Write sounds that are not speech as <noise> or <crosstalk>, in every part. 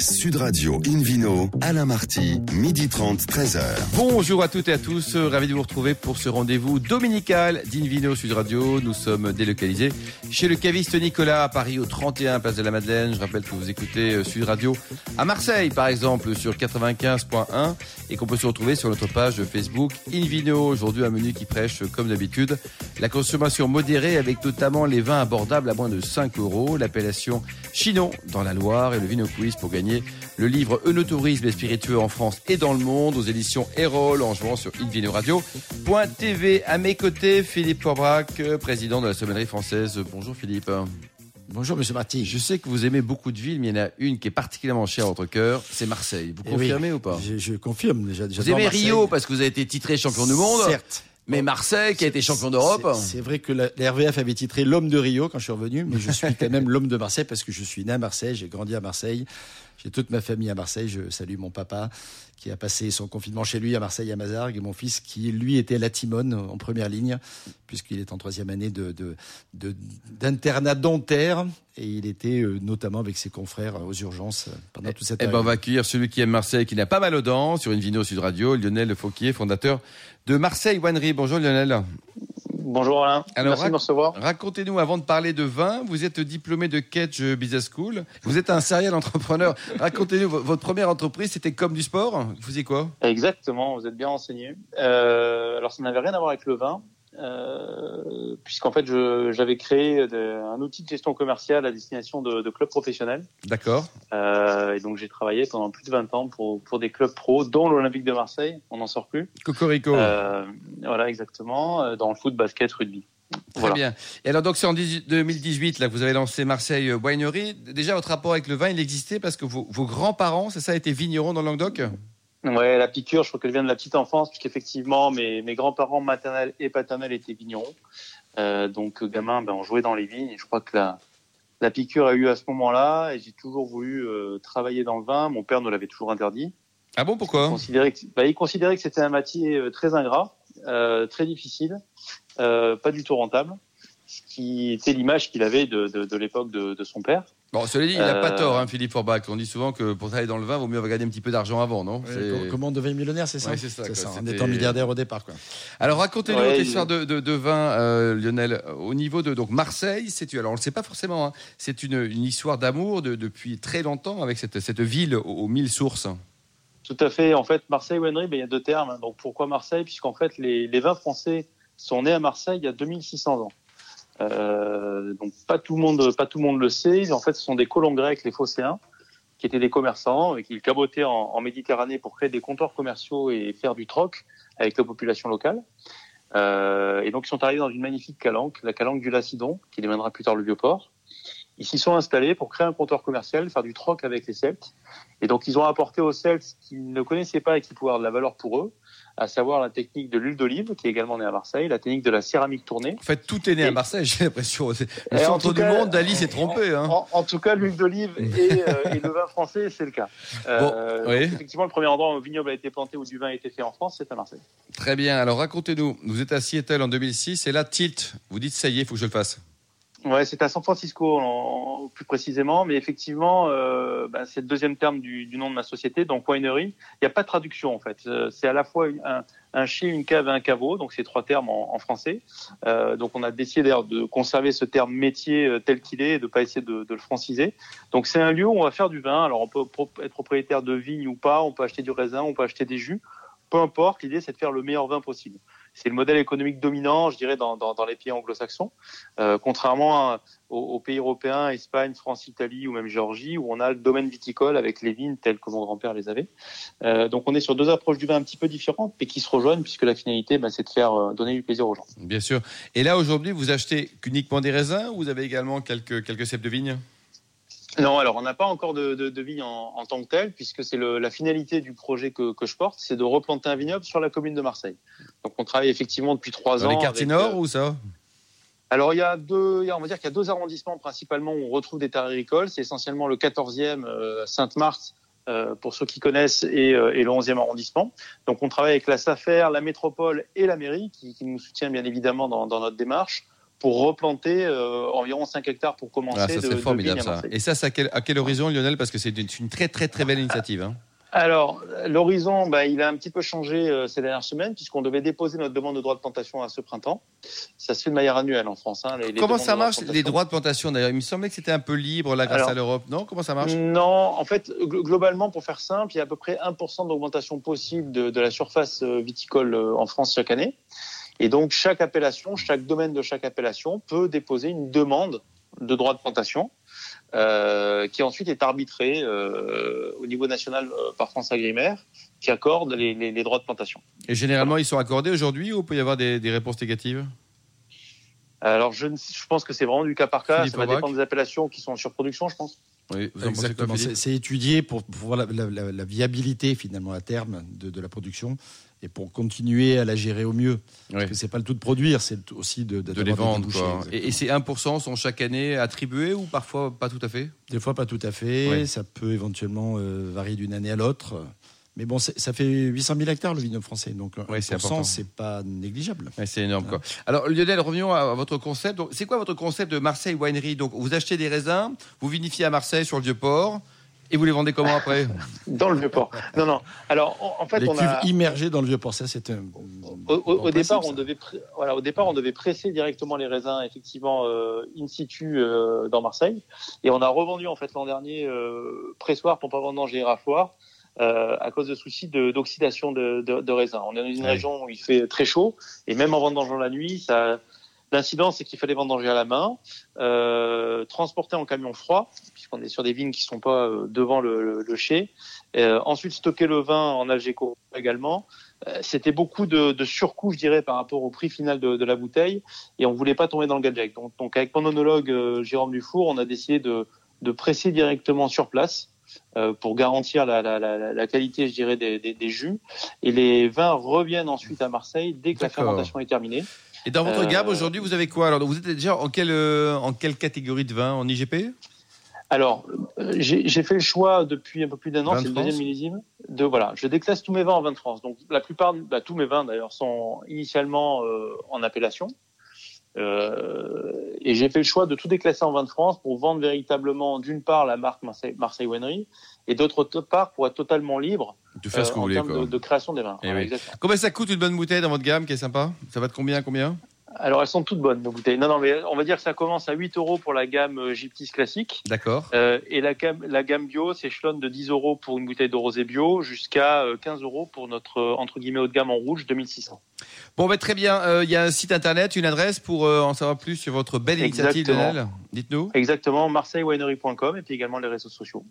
Sud Radio Invino, Alain Marty, midi 30, 13h. Bonjour à toutes et à tous, ravi de vous retrouver pour ce rendez-vous dominical d'Invino Sud Radio. Nous sommes délocalisés chez le caviste Nicolas à Paris au 31 Place de la Madeleine. Je rappelle que vous écoutez euh, Sud Radio à Marseille par exemple sur 95.1 et qu'on peut se retrouver sur notre page Facebook Invino. Aujourd'hui un menu qui prêche comme d'habitude la consommation modérée avec notamment les vins abordables à moins de 5 euros, l'appellation Chinon dans la Loire et le Vino Quiz pour gagner le livre Eunotourisme et spiritueux en France et dans le monde aux éditions Erol en jouant sur invinoradio.tv. À mes côtés, Philippe Forbrac, président de la sommellerie française. Bonjour Philippe. Bonjour Monsieur Marty. Je sais que vous aimez beaucoup de villes, mais il y en a une qui est particulièrement chère à votre cœur, c'est Marseille. Vous Eh confirmez oui, ou pas je, je confirme déjà. Vous aimez Rio parce que vous avez été titré champion du monde Certes. mais Marseille qui a été champion d'Europe C'est c'est vrai que la, la RVF avait titré l'homme de Rio quand je suis revenu, mais je suis <laughs> quand même l'homme de Marseille parce que je suis né à Marseille, j'ai grandi à Marseille, j'ai toute ma famille à Marseille. Je salue mon papa qui a passé son confinement chez lui à Marseille à Mazargues et mon fils qui lui était à la Timone en première ligne puisqu'il est en troisième année de de- de- d'internat dentaire et il était euh, notamment avec ses confrères aux urgences pendant toute cette Eh ben, on période. va accueillir celui qui aime Marseille, qui n'a pas mal aux dents, sur une vidéo Sud Radio, Lionel Fauquier, fondateur de Marseille Winery. Bonjour Lionel. Bonjour Alain, Alors, merci de me recevoir. Racontez-nous, avant de parler de vin, vous êtes diplômé de Kedge Business School. Vous êtes un serial entrepreneur. <laughs> Racontez-nous, vo- votre première entreprise, c'était comme du sport? Vous faisiez quoi? Exactement, vous êtes bien renseigné. Euh, alors ça n'avait rien à voir avec le vin, euh, puisqu'en fait j'avais créé de- un outil de gestion commerciale à destination de, de clubs professionnels. D'accord. Euh, et donc j'ai travaillé pendant plus de 20 ans pour, pour des clubs pro, dont l'Olympique de Marseille, on n'en sort plus. Cocorico. Euh, voilà, exactement, dans le foot, basket, rugby. Très Voilà. bien. Et alors, donc, c'est en 18 2018 là, que vous avez lancé Marseille Winery. Déjà, votre rapport avec le vin, il existait parce que vos, vos grands-parents, c'est ça, étaient vignerons dans le Languedoc? Ouais, la piqûre, je crois qu'elle vient de la petite enfance, puisqu'effectivement, mes, mes grands-parents maternels et paternels étaient vignerons. Euh, donc, gamin, ben, on jouait dans les vignes. Et je crois que la, la piqûre a eu à ce moment-là. Et j'ai toujours voulu euh, travailler dans le vin. Mon père nous l'avait toujours interdit. Ah bon, Il pourquoi considérait que, bah, il considérait que c'était un métier euh, très ingrat, euh, très difficile, euh, pas du tout rentable. Ce qui était l'image qu'il avait de, de, de l'époque de, de son père. Bon, cela dit, il n'a pas Euh, tort, hein, Philippe Forbach. On dit souvent que pour travailler dans le vin, il vaut mieux gagner un petit peu d'argent avant, non C'est- Comment on devient millionnaire, c'est ça Ouais, c'est ça, quoi. En C'était- étant milliardaire au départ, quoi. Alors racontez-nous Ouais, votre histoire de, de, de vin, euh, Lionel. Au niveau de donc Marseille, c'est alors on le sait pas forcément. hein, c'est une, une histoire d'amour de- depuis très longtemps avec cette, cette ville aux, aux mille sources. Tout à fait. En fait, Marseille Winery, ben, il y a deux termes. Donc, pourquoi Marseille? Puisqu'en fait, les, les vins français sont nés à Marseille il y a 2600 ans. Euh, donc, pas tout le monde, pas tout le monde le sait. En fait, ce sont des colons grecs, les Phocéens, qui étaient des commerçants et qui cabotaient en, Méditerranée pour créer des comptoirs commerciaux et faire du troc avec la population locale. Euh, et donc, ils sont arrivés dans une magnifique calanque, la calanque du Lacidon, qui deviendra plus tard le Vieux-Port. Ils s'y sont installés pour créer un comptoir commercial, faire du troc avec les Celtes. Et donc, ils ont apporté aux Celtes ce qu'ils ne connaissaient pas et qui pouvait avoir de la valeur pour eux, à savoir la technique de l'huile d'olive, qui est également née à Marseille, la technique de la céramique tournée. En fait, tout est né à Marseille, <laughs> j'ai l'impression. Le centre du monde, Dali s'est trompé. Hein. En, en tout cas, l'huile d'olive et, euh, et le vin français, c'est le cas. Euh, oui. donc, effectivement, le premier endroit où un vignoble a été planté, où du vin a été fait en France, c'est à Marseille. Très bien. Alors racontez-nous. Vous êtes à Seattle en 2006 et là, tilt. Vous dites ça y est, il faut que je le fasse. Ouais, c'est à San Francisco, plus précisément, mais effectivement, euh, bah, c'est le deuxième terme du, nom de ma société, donc winery. Il n'y a pas de traduction en fait. Euh, c'est à la fois un, un chai, une cave et un caveau, donc c'est trois termes en, français. Euh, donc on a décidé d'ailleurs de conserver ce terme métier tel qu'il est et de pas essayer de, de le franciser. Donc c'est un lieu où on va faire du vin. Alors on peut être propriétaire de vigne ou pas, on peut acheter du raisin, on peut acheter des jus. Peu importe, l'idée c'est de faire le meilleur vin possible. C'est le modèle économique dominant, je dirais, dans, les pays anglo-saxons, euh, contrairement aux, pays européens, Espagne, France, Italie ou même Géorgie, où on a le domaine viticole avec les vignes telles que mon grand-père les avait. Euh, donc on est sur deux approches du vin un petit peu différentes, mais qui se rejoignent, puisque la finalité, bah, c'est de faire euh, donner du plaisir aux gens. Bien sûr. Et là, aujourd'hui, vous achetez uniquement des raisins ou vous avez également quelques, quelques cèpes de vigne Non, alors on n'a pas encore de, de, de vigne en, en tant que telle, puisque c'est la finalité du projet que, que je porte, c'est de replanter un vignoble sur la commune de Marseille. Donc on travaille effectivement depuis trois Dans ans. les quartiers avec, nord euh, ou ça? Alors il y a deux, on va dire qu'il y a deux arrondissements principalement où on retrouve des terres agricoles. C'est essentiellement le 14e euh, Sainte-Marthe euh, pour ceux qui connaissent et, et le 11e arrondissement. Donc on travaille avec la SAFER, la métropole et la mairie qui, qui nous soutient bien évidemment dans, dans notre démarche pour replanter euh, environ 5 hectares pour commencer. Ah, ça de formidable ça. Et ça, c'est à quel, à quel horizon, Lionel? Parce que c'est une, c'est une très très très belle initiative. hein. Alors, l'horizon, bah, il a un petit peu changé euh, ces dernières semaines, puisqu'on devait déposer notre demande de droit de plantation à ce printemps. Ça se fait de manière annuelle en France. hein, les- les Comment ça marche les droits de plantation D'ailleurs, il me semblait que c'était un peu libre là grâce Alors- à l'Europe. Non Comment ça marche? Non, en fait, gl- globalement, pour faire simple, il y a à peu près 1% d'augmentation possible de, de la surface euh, viticole en France chaque année. Et donc, chaque appellation, chaque domaine de chaque appellation peut déposer une demande de droit de plantation euh, qui ensuite est arbitrée euh, au niveau national euh, par France Agrimaire qui accorde les, les- les droits de plantation. Et généralement, ils sont accordés aujourd'hui ou il peut y avoir des, des réponses négatives? Alors, je, ne- je pense que c'est vraiment du cas par cas. Philippe Ça va Aubrac. dépendre des appellations qui sont en surproduction, je pense. Oui, Exactement. C'est c'est étudié pour, pour voir la, la- la- la viabilité finalement à terme de, de la production et pour continuer à la gérer au mieux. Oui. Parce que c'est pas le tout de produire, c'est aussi de, de les vendre. quoi. Et, et ces 1% sont chaque année attribués ou parfois pas tout à fait? Des fois pas tout à fait. Ça peut éventuellement euh, varier d'une année à l'autre. Mais bon, ça fait 800 000 hectares le vignoble français, donc Ouais, c'est 1%, important. c'est pas négligeable. C'est énorme. Quoi. Alors Lionel, revenons à, votre concept. C'est quoi votre concept de Marseille Winery? Donc vous achetez des raisins, vous vinifiez à Marseille sur le vieux port et vous les vendez comment après <laughs> Dans le Vieux-Port. Non, non. Alors, en, fait, Les on cuves a... immergées dans le vieux port, ça c'est un. Au, au- au bon départ, on devait, voilà, au départ, on devait presser directement les raisins, effectivement, euh, in situ euh, dans Marseille, et on a revendu en fait l'an dernier euh, pressoir pour pas vendanger et raffoir euh, à cause de soucis de- d'oxydation de, de, de raisins. On est dans une région où il fait très chaud, et même en vendangeant la nuit, ça, l'incident c'est qu'il fallait vendanger à la main, euh, transporter en camion froid, puisqu'on est sur des vignes qui sont pas euh, devant le, le, le chai, euh, ensuite stocker le vin en Algéco également. Euh, c'était beaucoup de, de surcoût, je dirais, par rapport au prix final de, de la bouteille, et on voulait pas tomber dans le gadget. Donc, donc avec mon onologue euh, Jérôme Dufour, on a décidé de, de presser directement sur place euh, pour garantir la, la, la, la qualité, je dirais, des, des, des jus. Et les vins reviennent ensuite à Marseille dès que la fermentation est terminée. Et dans votre Euh, gamme aujourd'hui, vous avez quoi Alors vous êtes déjà en quelle, euh, en quelle catégorie de vin En IGP Alors, euh, j'ai fait le choix depuis un peu plus d'un an, c'est le deuxième millésime. De voilà, je déclasse tous mes vins en vin de France. Donc la plupart, bah, tous mes vins d'ailleurs sont initialement euh, en appellation. Euh, et j'ai fait le choix de tout déclasser en vin de France pour vendre véritablement d'une part la marque Marseille, Marseille Winery et d'autre part pour être totalement libre De faire ce euh, que vous en voulez. termes Quoi. de, de création des vins. Eh oui. exactement. Combien ça coûte une bonne bouteille dans votre gamme qui est sympa? Ça va de combien à combien? Alors elles sont toutes bonnes nos bouteilles. Non non mais on va dire que ça commence à 8 euros pour la gamme euh, Gyptis classique. D'accord. Euh, et la gamme, la gamme bio s'échelonne de 10 euros pour une bouteille de rosé bio jusqu'à euh, 15 euros pour notre entre guillemets haut de gamme en rouge 2600. Bon, bah, très bien. Euh, Il y a un site internet, une adresse pour euh, en savoir plus sur votre belle initiative. Dites-nous. Exactement, marseillewinery.com et puis également les réseaux sociaux.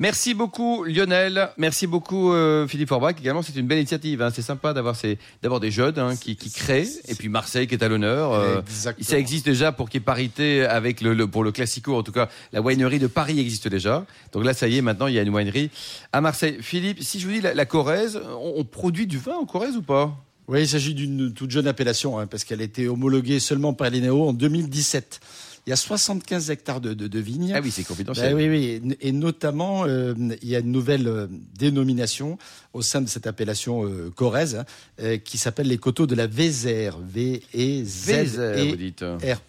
Merci beaucoup Lionel, merci beaucoup euh, Philippe Forbach. Également, c'est une belle initiative. hein. C'est sympa d'avoir ces, des jeunes hein, qui, qui créent, et puis Marseille qui est à l'honneur. euh, Exactement. ça existe déjà pour qu'il y ait parité avec le, le- pour le classico. En tout cas, la winery de Paris existe déjà. Donc là, ça y est, maintenant il y a une winery à Marseille. Philippe, si je vous dis la, la Corrèze, on, on produit du vin en Corrèze ou pas? Oui, il s'agit d'une toute jeune appellation, hein, parce qu'elle a été homologuée seulement par l'INEO en 2017. Il y a 75 hectares de, de, de vignes. Ah oui, c'est confidentiel. Ben oui, oui, et notamment euh, il y a une nouvelle euh, dénomination au sein de cette appellation euh, corrèze hein, euh, qui s'appelle les coteaux de la Vézère, V E Z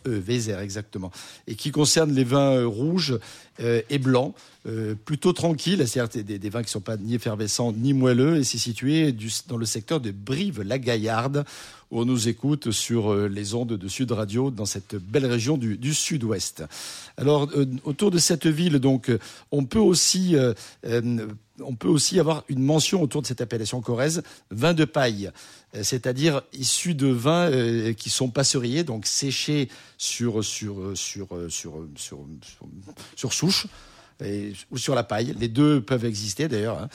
Vézère, exactement, et qui concerne les vins rouges euh, et blancs, euh, plutôt tranquilles, c'est-à-dire des, des vins qui sont pas ni effervescents ni moelleux, et c'est situé du- dans le secteur de Brive-la-Gaillarde, on nous écoute sur euh, les ondes de Sud Radio dans cette belle région du, du Sud-Ouest. Alors euh, autour de cette ville, donc, on peut aussi euh, on peut aussi avoir une mention autour de cette appellation corrèze, vin de paille, c'est-à-dire issu de vins qui sont passeuriers, donc séchés sur sur sur sur sur, souche. Ou sur la paille, les deux peuvent exister d'ailleurs. hein.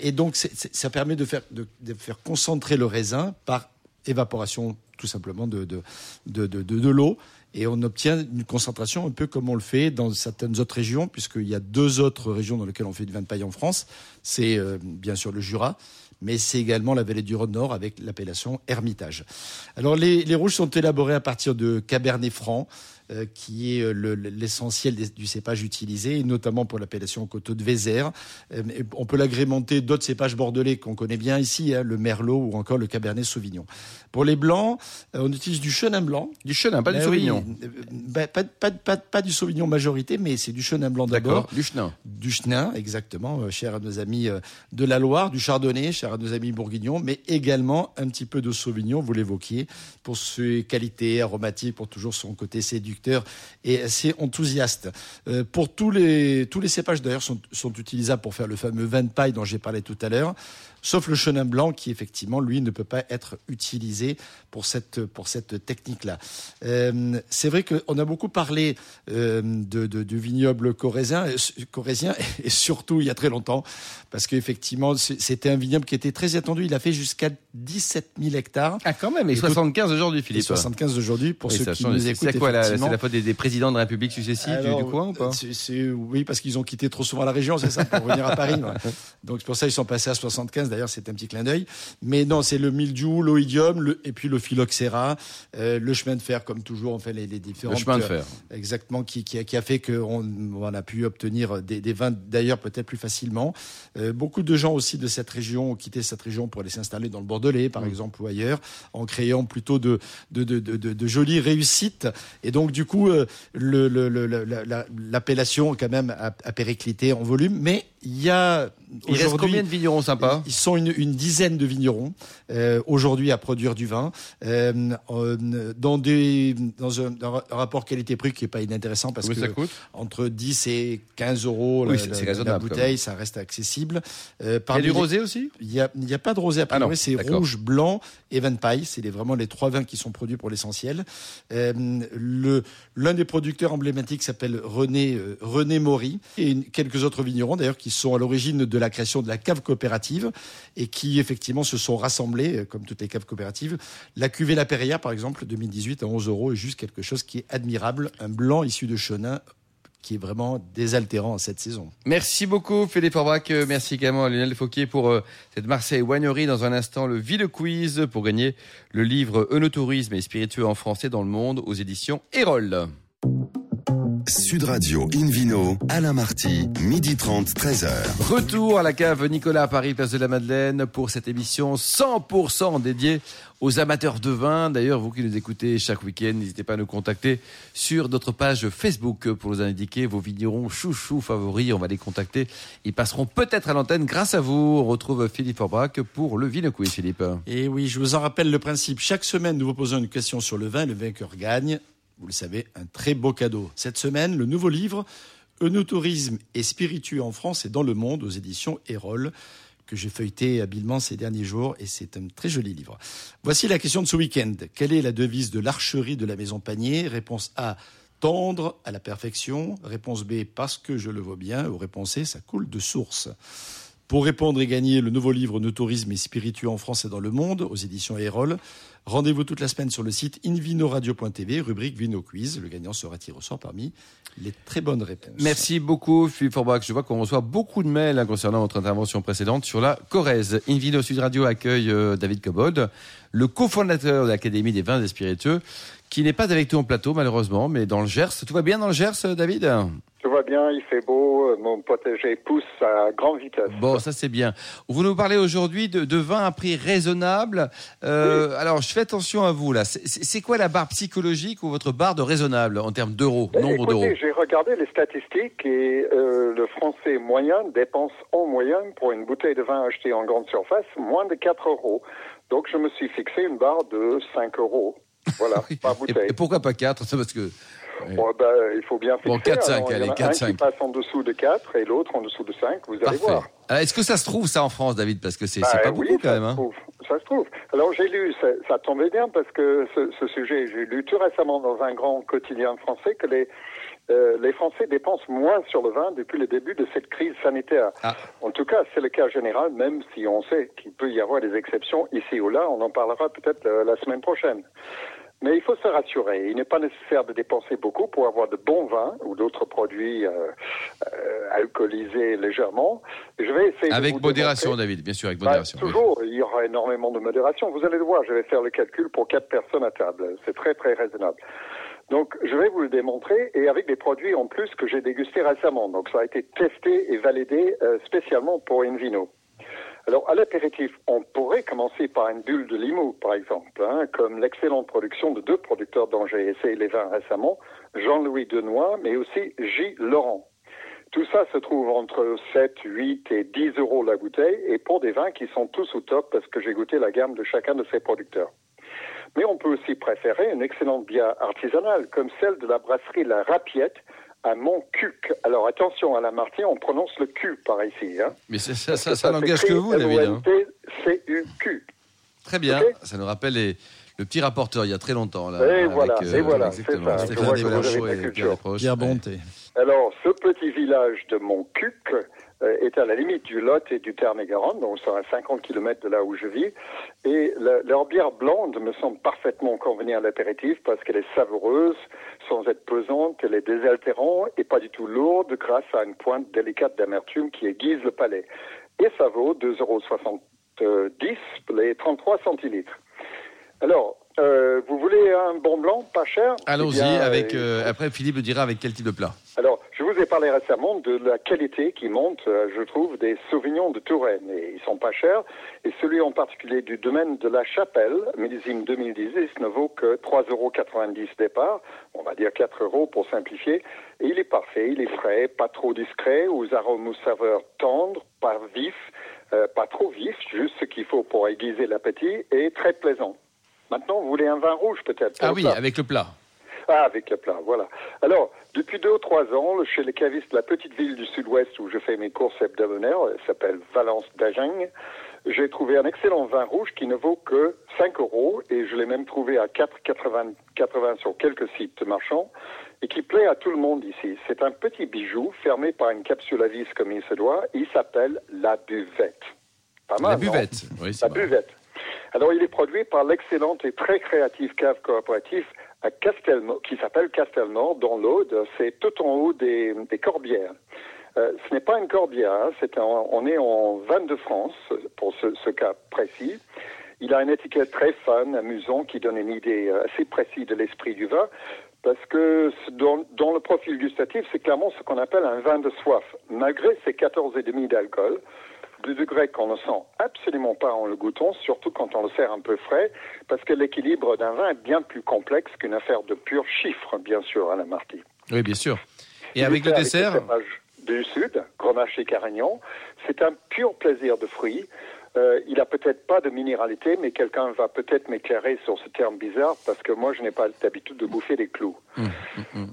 Et donc ça permet de faire, de faire concentrer le raisin par évaporation tout simplement de, de, de, de, de- l'eau. Et on obtient une concentration un peu comme on le fait dans certaines autres régions, puisqu'il y a deux autres régions dans lesquelles on fait du vin de paille en France. C'est euh, bien sûr le Jura, mais c'est également la vallée du Rhône-Nord avec l'appellation Hermitage. Alors les, les rouges sont élaborés à partir de Cabernet Franc, euh, qui est l'essentiel du cépage utilisé, notamment pour l'appellation coteau de Vézère. on peut l'agrémenter d'autres cépages bordelais qu'on connaît bien ici, hein, le Merlot ou encore le Cabernet Sauvignon. Pour les blancs, on utilise du chenin blanc. Du chenin, pas du ben Sauvignon. Ben, pas, pas, pas, pas, du Sauvignon majorité, mais c'est du chenin blanc d'abord. Du chenin. Du chenin, exactement, cher à nos amis de la Loire, du chardonnay, cher à nos amis bourguignons, mais également un petit peu de sauvignon, vous l'évoquiez, pour ses qualités aromatiques, pour toujours son côté séducteur et assez enthousiaste. Euh, pour tous les, tous les cépages d'ailleurs sont, sont utilisables pour faire le fameux vin de paille dont j'ai parlé tout à l'heure sauf le chenin blanc qui effectivement lui ne peut pas être utilisé pour cette pour cette technique là. Euh, c'est vrai qu'on a beaucoup parlé euh, de, de, du vignoble corésien, corésien <laughs> et surtout il y a très longtemps parce qu'effectivement c'était un vignoble qui était très attendu. Il a fait jusqu'à 17 000 hectares. Ah quand même et, 75 aujourd'hui Philippe. 75 aujourd'hui pour ceux qui nous écoutent. C'est quoi C'est la faute des, présidents de République successifs du, coin ou pas? Oui parce qu'ils ont quitté trop souvent la région c'est ça pour venir à Paris. <laughs> Donc c'est pour ça ils sont passés à 75 D'ailleurs, c'est un petit clin d'œil. Mais non, c'est le mildiou, l'oïdium, et puis le phylloxéra, euh, le chemin de fer, comme toujours, on fait les, les différents. Le chemin de fer. Euh, exactement, qui, qui, a, qui, a, fait qu'on on a pu obtenir des, des vins, d'ailleurs, peut-être plus facilement. Euh, beaucoup de gens aussi de cette région ont quitté cette région pour aller s'installer dans le Bordelais, par mm. exemple, ou ailleurs, en créant plutôt de, de, de, de, de jolies réussites. Et donc, du coup, euh, l'appellation, quand même, a, a périclité en volume. Mais il y a il reste combien de vignerons sympas Ils sont une, une, dizaine de vignerons euh, aujourd'hui à produire du vin euh, dans des dans un, rapport qualité-prix qui est pas inintéressant parce que ça coûte? entre 10 et 15 euros oui, la, la, bouteille, ça reste accessible. Euh, il y a du rosé aussi? Il y a, pas de rosé à priori, ah c'est rouge, blanc et vin de paille. C'est vraiment les trois vins qui sont produits pour l'essentiel. Euh, le l'un des producteurs emblématiques s'appelle René euh, René Maury et quelques autres vignerons d'ailleurs qui sont à l'origine de la création de la cave coopérative et qui effectivement se sont rassemblés, euh, comme toutes les caves coopératives. La cuvée La Perrière, par exemple, 2018 à 11 euros, est juste quelque chose qui est admirable. Un blanc issu de Chenin qui est vraiment désaltérant cette saison. Merci beaucoup Philippe Orbach, merci également à Lionel Fauquier pour euh, cette Marseille Winery. Dans un instant, le Ville Quiz pour gagner le livre Eunotourisme et spiritueux en français dans le monde aux éditions Erol. Sud Radio Invino, Alain Marty, midi 30, 13h. Retour à la cave Nicolas à Paris, place de la Madeleine, pour cette émission 100% dédiée aux amateurs de vin. D'ailleurs, vous qui nous écoutez chaque week-end, n'hésitez pas à nous contacter sur notre page Facebook pour nous indiquer vos vignerons chouchous favoris. On va les contacter. Ils passeront peut-être à l'antenne grâce à vous. On retrouve Philippe Orbrac pour le Vino Quiz, Philippe. Et oui, je vous en rappelle le principe. Chaque semaine, nous vous posons une question sur le vin. Le vainqueur gagne vous le savez, un très beau cadeau. Cette semaine, le nouveau livre Eunotourisme et spiritueux en France et dans le monde aux éditions Erol que j'ai feuilleté habilement ces derniers jours et c'est un très joli livre. Voici la question de ce week-end. Quelle est la devise de l'archerie de la maison Panier? Réponse A tendre à la perfection. Réponse B parce que je le vois bien. Ou réponse C ça coule de source. Pour répondre et gagner le nouveau livre No tourisme et spiritueux en France et dans le monde aux éditions Erol, rendez-vous toute la semaine sur le site invinoradio.tv, rubrique Vino Quiz. Le gagnant sera tiré au sort parmi les très bonnes réponses? Merci beaucoup Philippe Forbach. Je vois qu'on reçoit beaucoup de mails hein, concernant votre intervention précédente sur la Corrèze. Invino Sud Radio accueille euh, David Cobod, le cofondateur de l'Académie des vins et spiritueux, qui n'est pas avec nous en plateau malheureusement, mais dans le Gers. Tout va bien dans le Gers, David? Tout va bien, il fait beau, euh, mon potager pousse à grande vitesse. Bon, ça c'est bien. Vous nous parlez aujourd'hui de, de, vin à prix raisonnable. Euh, Alors, je fais attention à vous là. C'est quoi la barre psychologique ou votre barre de raisonnable en termes d'euros, ben, nombre d'euros J'ai regardé les statistiques et euh, le Français moyen dépense en moyenne pour une bouteille de vin achetée en grande surface moins de 4 euros. Donc, je me suis fixé une barre de 5 euros. Voilà, <laughs> par bouteille. Et, pourquoi pas 4 Parce que Bon, ben, il faut bien fixer. Bon, 4, 5, allez, 4, 5. Un qui passe en dessous de 4 et l'autre en dessous de 5, vous allez Parfait. voir. Est-ce que ça se trouve ça en France, David Parce que c'est bah, pas oui, beaucoup quand même. Hein. Ça se trouve. Alors j'ai lu, ça, ça, tombait bien parce que ce, ce sujet, j'ai lu tout récemment dans un grand quotidien français que les, euh, les Français dépensent moins sur le vin depuis le début de cette crise sanitaire. Ah. En tout cas, c'est le cas général, même si on sait qu'il peut y avoir des exceptions ici ou là. On en parlera peut-être euh, la semaine prochaine. Mais il faut se rassurer. Il n'est pas nécessaire de dépenser beaucoup pour avoir de bons vins ou d'autres produits euh, euh, alcoolisés légèrement. Je vais essayer avec modération, David, bien sûr, avec bah, modération. toujours, il y aura énormément de modération. Vous allez le voir, je vais faire le calcul pour quatre personnes à table. C'est très très raisonnable. Donc, je vais vous le démontrer et avec des produits en plus que j'ai dégustés récemment. Donc, ça a été testé et validé euh, spécialement pour Invino. Alors, à l'apéritif, on pourrait commencer par une bulle de Limoux, par exemple, hein, comme l'excellente production de deux producteurs dont j'ai essayé les vins récemment, Jean-Louis Denois, mais aussi J. Laurent. Tout ça se trouve entre 7, 8 et 10 euros la bouteille, et pour des vins qui sont tous au top, parce que j'ai goûté la gamme de chacun de ces producteurs. Mais on peut aussi préférer une excellente bière artisanale, comme celle de la brasserie La Rapiette, à Montcuq. Alors attention à la Marty, on prononce le Q par ici. Hein. Mais ça, ça, ça, ça n'engage que vous, David. hein. C-U-Q. Très bien. Ok. Ça nous rappelle les- le petit rapporteur il y a très longtemps. Là, Et avec, voilà, et voilà, c'est ça. Stéphane et Pierre. Bonté. Alors, ce petit village de Montcuq euh, est à la limite du Lot et du Tarn-et-Garonne, donc c'est à 50 km de là où je vis. Et leur bière blonde me semble parfaitement convenir à l'apéritif parce qu'elle est savoureuse, sans être pesante, elle est désaltérante et pas du tout lourde grâce à une pointe délicate d'amertume qui aiguise le palais. Et ça vaut 2,70 euros les 33 centilitres. Alors, euh, vous voulez un bon blanc pas cher Eh Allons-y bien, avec. euh, euh, après, Philippe dira avec quel type de plat. alors, je vous ai parlé récemment de la qualité qui monte, euh, je trouve, des Sauvignons de Touraine. Et ils sont pas chers. Et celui en particulier du domaine de la Chapelle, millésime 2010, ne vaut que 3,90 euros départ. On va dire 4 euros pour simplifier. Et il est parfait, il est frais, pas trop discret, aux arômes ou saveurs tendres, pas vifs, euh, pas trop vifs, juste ce qu'il faut pour aiguiser l'appétit, et très plaisant. Maintenant, vous voulez un vin rouge peut-être Ah oui, plat avec le plat. ah, avec le plat, voilà. Alors, depuis deux ou trois ans, chez les cavistes de la petite ville du sud-ouest où je fais mes courses hebdomadaires, elle s'appelle Valence d'Agen, j'ai trouvé un excellent vin rouge qui ne vaut que 5 euros et je l'ai même trouvé à 4,80 80 sur quelques sites marchands et qui plaît à tout le monde ici. C'est un petit bijou fermé par une capsule à vis comme il se doit. Il s'appelle la buvette. Pas La mal, non buvette. Oui, c'est la buvette. Alors, il est produit par l'excellente et très créative cave coopérative qui s'appelle Castelnau, dans l'Aude. C'est tout en haut des, Corbières. Euh, ce n'est pas une corbière, hein, on est en vin de France, pour ce, cas précis. Il a une étiquette très fun, amusant, qui donne une idée euh, assez précise de l'esprit du vin, parce que dans, dans le profil gustatif, c'est clairement ce qu'on appelle un vin de soif. Malgré ses 14,5 d'alcool, de degré qu'on ne sent absolument pas en le goûtant, surtout quand on le sert un peu frais, parce que l'équilibre d'un vin est bien plus complexe qu'une affaire de purs chiffres, bien sûr, à la Marty. Oui, bien sûr. Et avec le dessert du Sud, Grenache et Carignan. C'est un pur plaisir de fruits. Euh, il a peut-être pas de minéralité, mais quelqu'un va peut-être m'éclairer sur ce terme bizarre, parce que moi, je n'ai pas l'habitude de bouffer des clous.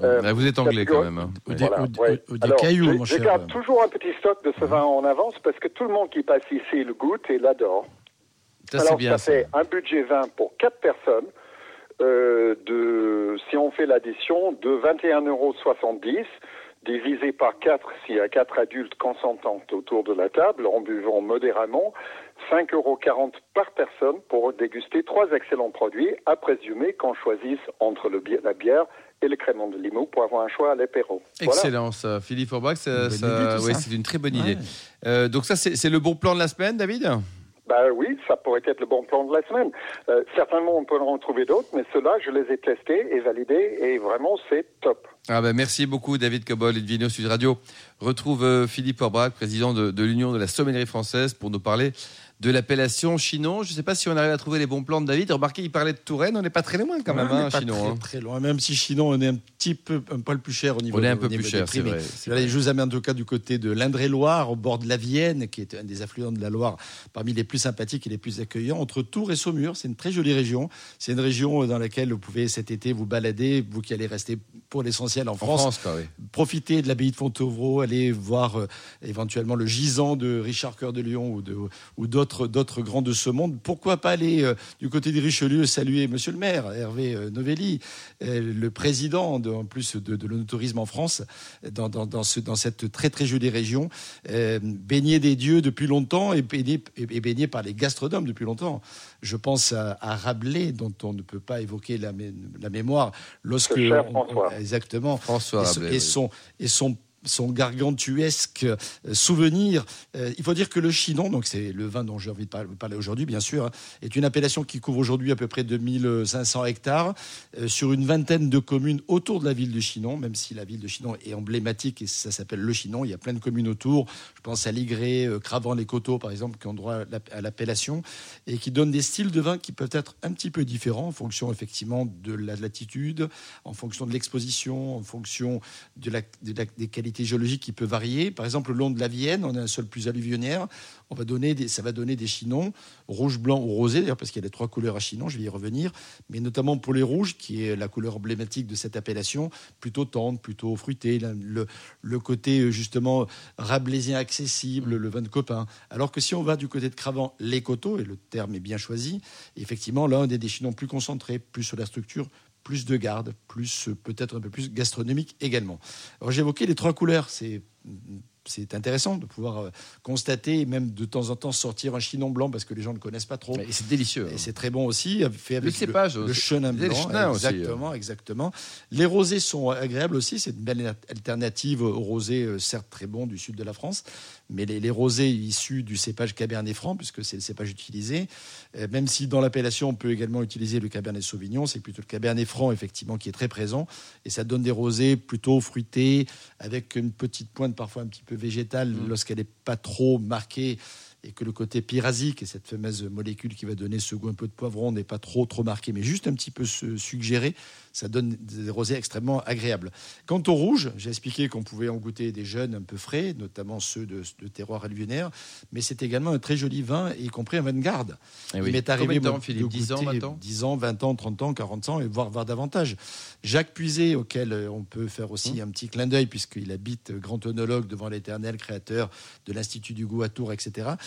Euh, Bah, Vous êtes anglais quand même. hein. Ou des, Voilà, ou des- ouais. ou des Alors, cailloux, je- mon Je cher. garde toujours un petit stock de ce vin en avance parce que tout le monde qui passe ici le goûte et l'adore. Ça, c'est Alors, bien. ça ça. fait un budget vin pour quatre personnes. euh, de, si on fait l'addition, de 21,70 euros, divisé par 4 s'il y a quatre adultes consentants autour de la table, en buvant modérément, 5,40 euros par personne pour déguster trois excellents produits, à présumer qu'on choisisse entre le bi- la bière et le crément de Limoux pour avoir un choix à l'apéro. Voilà. Excellent, ça. Philippe Forbach, c'est une très bonne Ouais. idée. Euh, donc ça, c'est c'est le bon plan de la semaine, David? Ben oui, ça pourrait être le bon plan de la semaine. Euh, certainement, on peut en trouver d'autres, mais ceux-là, je les ai testés et validés, et vraiment, c'est top. Ah ben, merci beaucoup David Cobol et Vino Sud Radio. Retrouve euh, Philippe Forbach, président de, de l'Union de la sommellerie française, pour nous parler de l'appellation Chinon. Je ne sais pas si on arrive à trouver les bons plans de David. Remarquez, il parlait de Touraine, on n'est pas très loin quand même, on hein, pas Chinon. très, hein. très loin, même si Chinon, on est un petit peu, un poil plus cher au niveau On est un peu plus cher, c'est vrai. vrai. je vous amène en tout cas du côté de l'Indre-et-Loire, au bord de la Vienne, qui est un des affluents de la Loire, parmi les plus sympathiques et les plus accueillants, entre Tours et Saumur. C'est une très jolie région. C'est une région dans laquelle vous pouvez cet été vous balader, vous qui allez rester pour l'essentiel en En France. France, quoi, oui. Profitez de l'abbaye de Fontevraud, allez voir euh, éventuellement le gisant de Richard Cœur de Lion ou de- ou d'autres d'autres grands de ce monde. Pourquoi pas aller euh, du côté du Richelieu saluer Monsieur le maire Hervé euh, Novelli, euh, le président de, en plus de, de l'onotourisme en France, dans, dans, dans, ce, dans cette très très jolie région, euh, baigné des dieux depuis longtemps et baigné, et, et baigné par les gastronomes depuis longtemps. Je pense à, à Rabelais, dont on ne peut pas évoquer la, mé- la mémoire lorsque Ce cher on- François. François et, son- Rabelais, et oui. son et son son gargantuesque euh, souvenir. Euh, il faut dire que le Chinon, donc c'est le vin dont j'ai envie de par- parler aujourd'hui, bien sûr, hein, est une appellation qui couvre aujourd'hui à peu près 2500 hectares euh, sur une vingtaine de communes autour de la ville de Chinon, même si la ville de Chinon est emblématique et ça s'appelle le Chinon. Il y a plein de communes autour. Je pense à Ligré, Cravant-les-Coteaux, par exemple, qui ont droit à l'app- à l'appellation et qui donnent des styles de vin qui peuvent être un petit peu différents en fonction effectivement de la latitude, en fonction de l'exposition, en fonction des qualités géologiques qui peuvent varier. Par exemple, le long de la Vienne, on a un sol plus alluvionnaire. On va donner des, ça va donner des chinons rouge, blanc ou rosé, d'ailleurs, parce qu'il y a les trois couleurs à chinon, je vais y revenir. Mais notamment pour les rouges, qui est la couleur emblématique de cette appellation, plutôt tendre, plutôt fruité, le, le- côté euh, justement rabelaisien accessible, le vin de copain. Alors que si on va du côté de Cravant, les coteaux, et le terme est bien choisi, effectivement, là, on a des chinons plus concentrés, plus sur la structure, plus de garde, plus euh, peut-être un peu plus gastronomique également. Alors j'évoquais les trois couleurs, c'est c'est intéressant de pouvoir euh, constater et même de temps en temps sortir un chinon blanc parce que les gens ne connaissent pas trop. Et c'est délicieux. Et c'est très bon aussi, fait avec cépage le, aussi. chenin blanc. aussi, exactement, exactement. Les rosés sont agréables aussi. C'est une belle alternative aux rosés, euh, certes très bons du sud de la France, mais les, les rosés issus du cépage Cabernet Franc, puisque c'est le cépage utilisé, euh, même si dans l'appellation on peut également utiliser le Cabernet Sauvignon, c'est plutôt le Cabernet Franc effectivement qui est très présent, et ça donne des rosés plutôt fruités, avec une petite pointe parfois un petit peu végétale Mm. lorsqu'elle n'est pas trop marquée et que le côté pyrasique et cette fameuse molécule qui va donner ce goût un peu de poivron n'est pas trop trop marqué, mais juste un petit peu suggéré, ça donne des rosés extrêmement agréables. Quant au rouge, j'ai expliqué qu'on pouvait en goûter des jeunes un peu frais, notamment ceux de, de terroir alluvionnaire, mais c'est également un très joli vin, y compris un vin de garde. Eh Il m'est arrivé de temps, Philippe? de 10 ans, goûter 20 ans 10 ans, 20 ans, 30 ans, 40 ans, et voire, voire davantage. Jacques Puiset, auquel euh, on peut faire aussi Mmh. un petit clin d'œil, puisqu'il habite euh, grand onologue devant l'éternel, créateur de l'Institut du goût à Tours, etc., et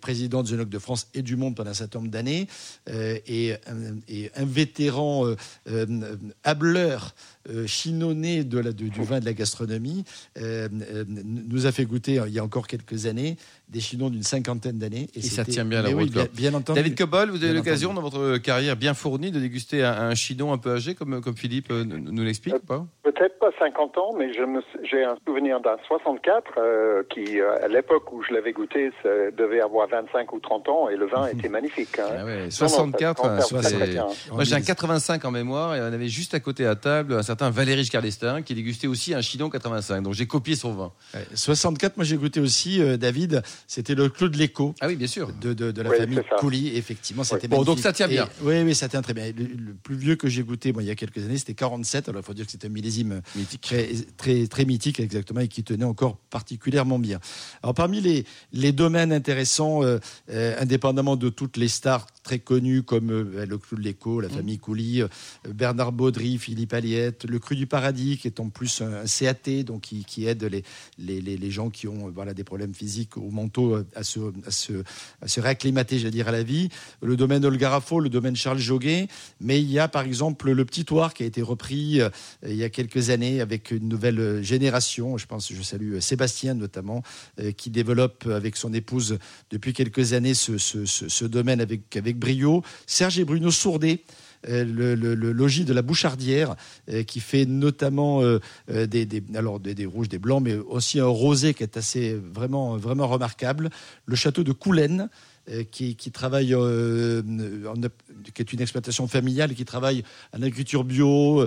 président de Zénoc de France et du monde pendant un certain nombre d'années, euh, et, un- et un vétéran euh, euh, hableur, euh, chinonné de la, de- du vin de la gastronomie, euh, euh, nous a fait goûter, euh, il y a encore quelques années, des chinons d'une cinquantaine d'années. Et ça tient bien la oui, route, bien, bien entendu. David Cobol, vous avez l'occasion dans votre carrière bien fournie de déguster un, un chinon un peu âgé, comme, comme Philippe euh, nous l'explique ou pas? Peut-être pas 50 ans, mais j'ai un souvenir d'un 64 euh, qui, euh, à l'époque où je l'avais goûté, ça devait avoir 25 ou 30 ans et le vin <laughs> était magnifique. hein. Ah ouais, Non, non, 64, ça se hein, c'est- bien. Moi j'ai un dit- 85 en mémoire et on avait juste à côté à table un certain Valéry Giscard-d'Estaing qui dégustait aussi un chinon 85. Donc j'ai copié son vin. Ouais, 64, moi j'ai goûté aussi, euh, David, c'était le Clos de l'Écho. Ah oui, bien sûr. De, de, de la Oui, famille. Coulis, effectivement, c'était Bon, donc ça tient bien. Et- oui, oui, ça tient très bien. Le, le plus vieux que j'ai goûté, moi, il y a quelques années, c'était 47. Alors, il faut dire que c'était un millésime Mythique. très, très, très mythique, exactement, et qui tenait encore particulièrement bien. Alors, parmi les, les domaines intéressants, euh, euh, indépendamment de toutes les stars très connues comme euh, le Clou de l'Écho, la famille Coulis, euh, Bernard Baudry, Philippe Aliette, le Cru du Paradis, qui est en plus un, CAT, donc qui, aide les, les, les, gens qui ont euh, voilà, des problèmes physiques ou mentaux euh, à se, à se, à se réacclimater, j'allais dire, à la vie. Le domaine Olgarafo, le domaine Charles Joguet. Mais il y a par exemple le Petit Toire qui a été repris euh, il y a quelques années avec une nouvelle génération. Je pense, je salue Sébastien notamment, qui développe avec son épouse depuis quelques années ce, ce, ce, ce domaine avec, avec brio. Serge et Bruno Sourdet. Euh, Le, logis de la Bouchardière, euh, qui fait notamment euh, des, alors des, rouges, des blancs, mais aussi un rosé qui est assez vraiment, vraiment remarquable. Le château de Coulennes, euh, qui, qui travaille, qui est une exploitation familiale, qui travaille en agriculture bio,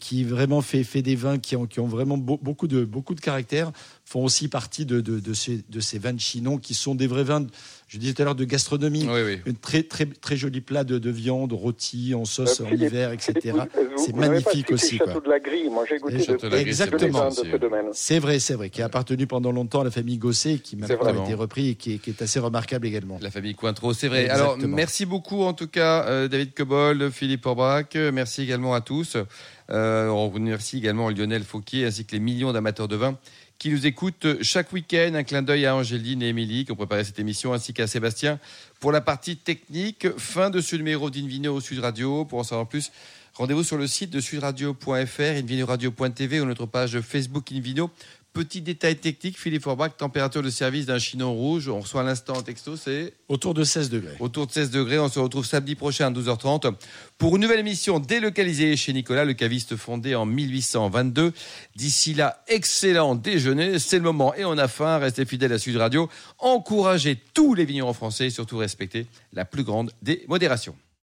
qui vraiment fait, fait des vins qui ont, qui ont vraiment beau- beaucoup, de, beaucoup de caractère, font aussi partie de, de, de ces, de ces vins de Chinon qui sont des vrais vins, je disais tout à l'heure, de gastronomie. Oui, oui. Un très, très, très joli plat de, de viande rôti en sauce Euh, en Philippe, hiver, etc. C'est pas magnifique cité aussi. Château quoi. de la Grille, moi j'ai goûté de, Château de la Exactement. de ce domaine. C'est vrai, c'est vrai, qui a appartenu pendant longtemps à la famille Gosset, qui maintenant a été repris et qui est, qui est assez remarquable également. La famille Cointreau, c'est vrai. Exactement. Alors, merci beaucoup en tout cas, euh, David Cobol, Philippe Orbach. Merci également à tous. Euh, on remercie également Lionel Fauquier ainsi que les millions d'amateurs de vin qui nous écoutent chaque week-end. Un clin d'œil à Angéline et Émilie qui ont préparé cette émission ainsi qu'à Sébastien pour la partie technique. Fin de ce numéro d'Invino au Sud Radio. Pour en savoir plus, rendez-vous sur le site de sudradio.fr, invinoradio.tv ou notre page Facebook Invino Petit détail technique, Philippe Forbach, température de service d'un chinon rouge, on reçoit à l'instant en texto, c'est Autour de 16 degrés. autour de 16 degrés. On se retrouve samedi prochain à 12h30 pour une nouvelle émission délocalisée chez Nicolas, le caviste fondé en 1822. D'ici là, excellent déjeuner, c'est le moment et on a faim. Restez fidèles à Sud Radio, encouragez tous les vignerons français et surtout respectez la plus grande des modérations.